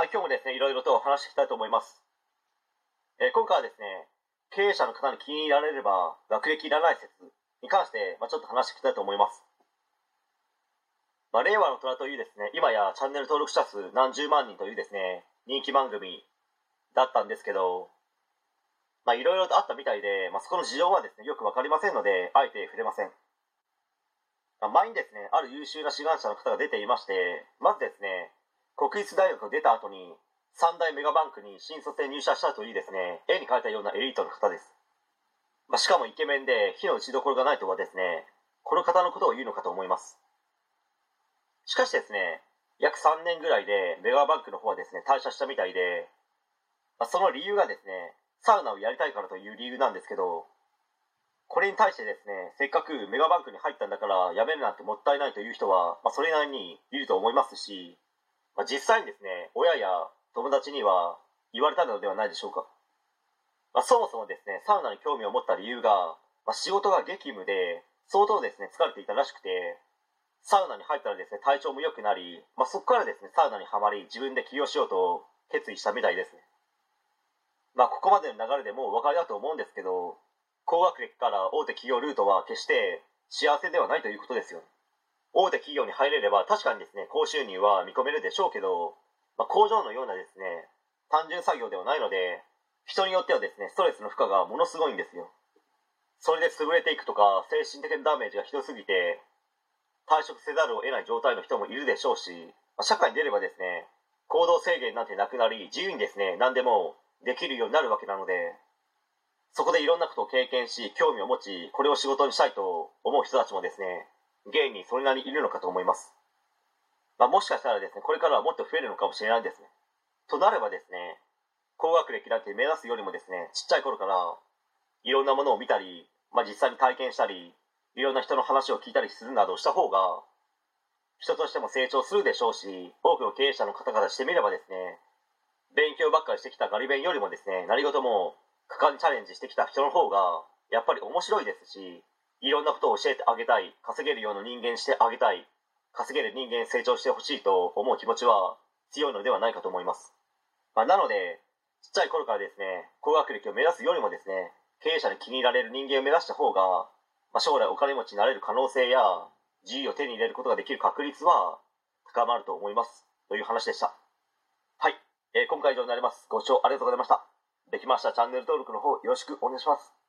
はい、今日もですね、いろいろと話していきたいと思います。えー今回はですね、経営者の方に気に入られれば学歴いらない説に関して、まあ、ちょっと話していきたいと思います。まあ、令和の虎というですね、今やチャンネル登録者数何十万人というですね、人気番組だったんですけど、まあ、いろいろとあったみたいで、まあ、そこの事情はですね、よくわかりませんので、あえて触れません。まあ、前にですね、ある優秀な志願者の方が出ていまして、まずですね、国立大学を出た後に、三大メガバンクに新卒で入社したというですね、絵に描いたようなエリートの方です。まあ、しかもイケメンで火の打ちどころがないとはですね、この方のことを言うのかと思います。しかしですね、約3年ぐらいでメガバンクの方はですね、退社したみたいで、まあ、その理由がですね、サウナをやりたいからという理由なんですけど、これに対してですね、せっかくメガバンクに入ったんだから辞めるなんてもったいないという人は、まあ、それなりにいると思いますし、まあ、実際にですね、親や友達には言われたのではないでしょうか。まあ、そもそもですね、サウナに興味を持った理由が、まあ、仕事が激務で、相当ですね、疲れていたらしくて、サウナに入ったらですね、体調も良くなり、まあ、そこからですね、サウナにはまり、自分で起業しようと決意したみたいですね。まあ、ここまでの流れでもうお分かりだと思うんですけど、高学歴から大手企業ルートは決して幸せではないということですよ。ね大手企業に入れれば確かにですね、高収入は見込めるでしょうけど、まあ、工場のようなですね、単純作業ではないので、人によってはですね、ストレスの負荷がものすごいんですよ。それで潰れていくとか、精神的なダメージがひどすぎて、退職せざるを得ない状態の人もいるでしょうし、まあ社会に出ればですね、行動制限なんてなくなり、自由にですね、何でもできるようになるわけなので、そこでいろんなことを経験し、興味を持ち、これを仕事にしたいと思う人たちもですね、現にそれなりにいるのかと思います。まあ、もしかしたらですね、これからはもっと増えるのかもしれないですね。となればですね、高学歴なんて目指すよりもですね、ちっちゃい頃から、いろんなものを見たり、まあ、実際に体験したり、いろんな人の話を聞いたりするなどした方が、人としても成長するでしょうし、多くの経営者の方々してみればですね、勉強ばっかりしてきたガリ勉よりもですね、何事も果敢にチャレンジしてきた人の方が、やっぱり面白いですし、いろんなことを教えてあげたい、稼げるような人間してあげたい、稼げる人間成長してほしいと思う気持ちは強いのではないかと思います。まあ、なので、ちっちゃい頃からですね、高学歴を目指すよりもですね、経営者に気に入られる人間を目指した方が、まあ、将来お金持ちになれる可能性や、自由を手に入れることができる確率は高まると思います。という話でした。はい。えー今回以上になります。ご視聴ありがとうございました。できましたチャンネル登録の方よろしくお願いします。